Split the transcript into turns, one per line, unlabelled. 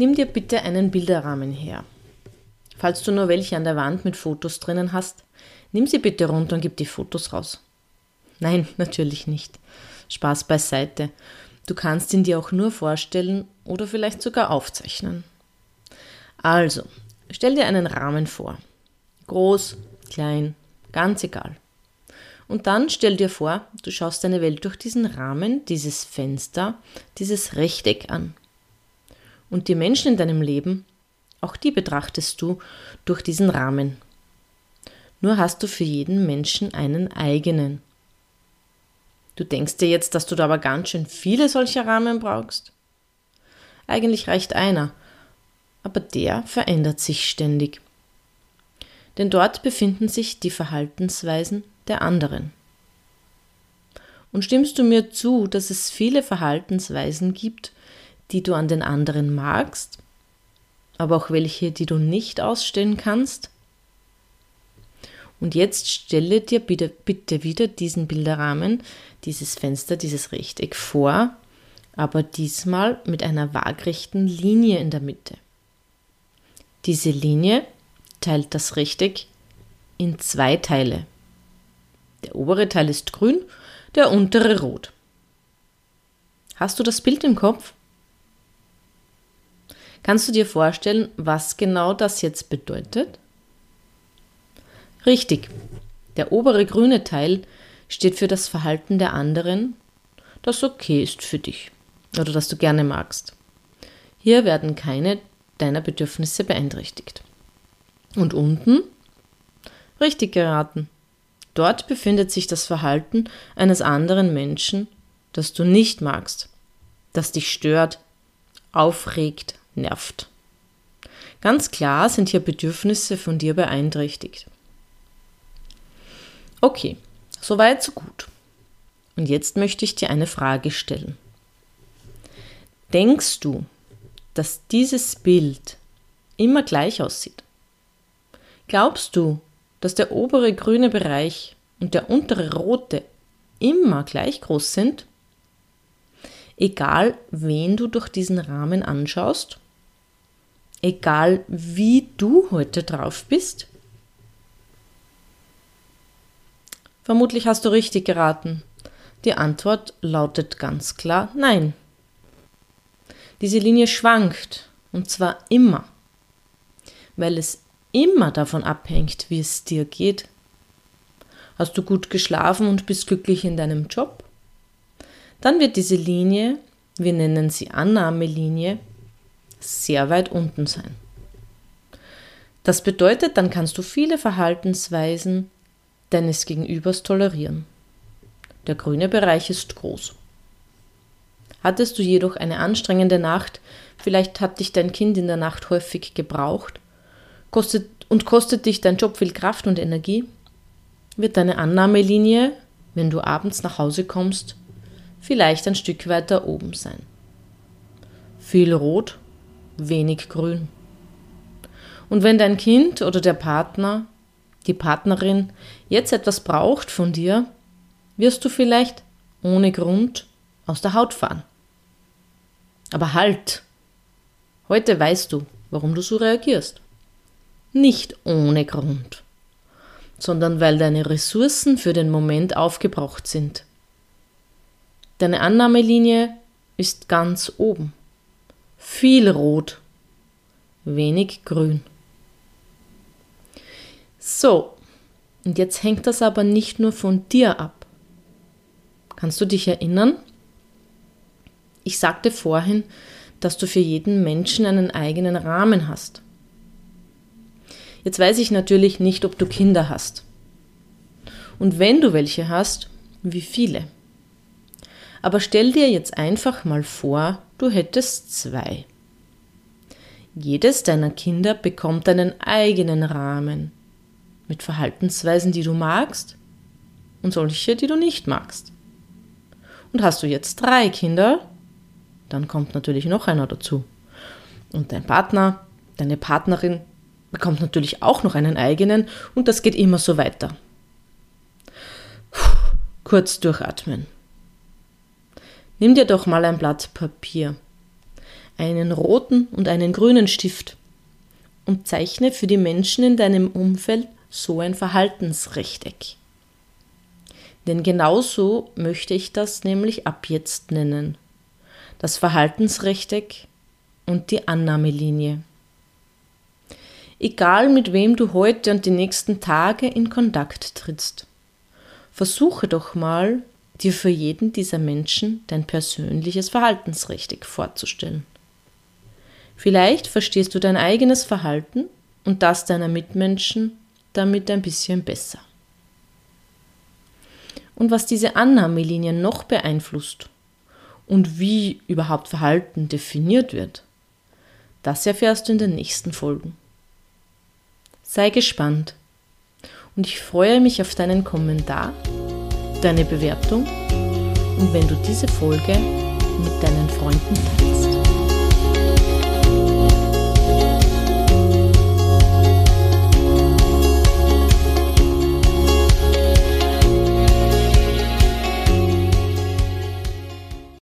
Nimm dir bitte einen Bilderrahmen her. Falls du nur welche an der Wand mit Fotos drinnen hast, nimm sie bitte runter und gib die Fotos raus. Nein, natürlich nicht. Spaß beiseite. Du kannst ihn dir auch nur vorstellen oder vielleicht sogar aufzeichnen. Also, stell dir einen Rahmen vor. Groß, klein, ganz egal. Und dann stell dir vor, du schaust deine Welt durch diesen Rahmen, dieses Fenster, dieses Rechteck an. Und die Menschen in deinem Leben, auch die betrachtest du durch diesen Rahmen. Nur hast du für jeden Menschen einen eigenen. Du denkst dir jetzt, dass du da aber ganz schön viele solcher Rahmen brauchst? Eigentlich reicht einer, aber der verändert sich ständig. Denn dort befinden sich die Verhaltensweisen der anderen. Und stimmst du mir zu, dass es viele Verhaltensweisen gibt, die du an den anderen magst, aber auch welche, die du nicht ausstellen kannst? Und jetzt stelle dir bitte, bitte wieder diesen Bilderrahmen, dieses Fenster, dieses Rechteck vor, aber diesmal mit einer waagrechten Linie in der Mitte. Diese Linie teilt das Rechteck in zwei Teile. Der obere Teil ist grün, der untere rot. Hast du das Bild im Kopf? Kannst du dir vorstellen, was genau das jetzt bedeutet? Richtig. Der obere grüne Teil steht für das Verhalten der anderen, das okay ist für dich oder das du gerne magst. Hier werden keine deiner Bedürfnisse beeinträchtigt. Und unten? Richtig geraten. Dort befindet sich das Verhalten eines anderen Menschen, das du nicht magst, das dich stört, aufregt, nervt. Ganz klar sind hier Bedürfnisse von dir beeinträchtigt. Okay, soweit so gut. Und jetzt möchte ich dir eine Frage stellen. Denkst du, dass dieses Bild immer gleich aussieht? Glaubst du, dass der obere grüne Bereich und der untere rote immer gleich groß sind? Egal, wen du durch diesen Rahmen anschaust? Egal, wie du heute drauf bist? Vermutlich hast du richtig geraten. Die Antwort lautet ganz klar Nein. Diese Linie schwankt, und zwar immer, weil es immer davon abhängt, wie es dir geht. Hast du gut geschlafen und bist glücklich in deinem Job? Dann wird diese Linie, wir nennen sie Annahmelinie, sehr weit unten sein. Das bedeutet, dann kannst du viele Verhaltensweisen deines Gegenübers tolerieren. Der grüne Bereich ist groß. Hattest du jedoch eine anstrengende Nacht, vielleicht hat dich dein Kind in der Nacht häufig gebraucht, kostet, und kostet dich dein Job viel Kraft und Energie, wird deine Annahmelinie, wenn du abends nach Hause kommst, vielleicht ein Stück weiter oben sein. Viel Rot, wenig Grün. Und wenn dein Kind oder der Partner, die Partnerin jetzt etwas braucht von dir, wirst du vielleicht ohne Grund aus der Haut fahren. Aber halt! Heute weißt du, warum du so reagierst. Nicht ohne Grund, sondern weil deine Ressourcen für den Moment aufgebraucht sind. Deine Annahmelinie ist ganz oben. Viel Rot, wenig Grün. So, und jetzt hängt das aber nicht nur von dir ab. Kannst du dich erinnern, ich sagte vorhin, dass du für jeden Menschen einen eigenen Rahmen hast. Jetzt weiß ich natürlich nicht, ob du Kinder hast. Und wenn du welche hast, wie viele. Aber stell dir jetzt einfach mal vor, du hättest zwei. Jedes deiner Kinder bekommt einen eigenen Rahmen mit Verhaltensweisen, die du magst und solche, die du nicht magst. Und hast du jetzt drei Kinder, dann kommt natürlich noch einer dazu. Und dein Partner, deine Partnerin bekommt natürlich auch noch einen eigenen und das geht immer so weiter. Puh, kurz durchatmen. Nimm dir doch mal ein Blatt Papier, einen roten und einen grünen Stift und zeichne für die Menschen in deinem Umfeld so ein Verhaltensrechteck. Denn genauso möchte ich das nämlich ab jetzt nennen. Das Verhaltensrechteck und die Annahmelinie. Egal mit wem du heute und die nächsten Tage in Kontakt trittst, versuche doch mal, dir für jeden dieser Menschen dein persönliches Verhaltensrechteck vorzustellen. Vielleicht verstehst du dein eigenes Verhalten und das deiner Mitmenschen damit ein bisschen besser. Und was diese Annahmelinien noch beeinflusst und wie überhaupt Verhalten definiert wird, das erfährst du in den nächsten Folgen. Sei gespannt und ich freue mich auf deinen Kommentar, deine Bewertung und wenn du diese Folge mit deinen Freunden teilst.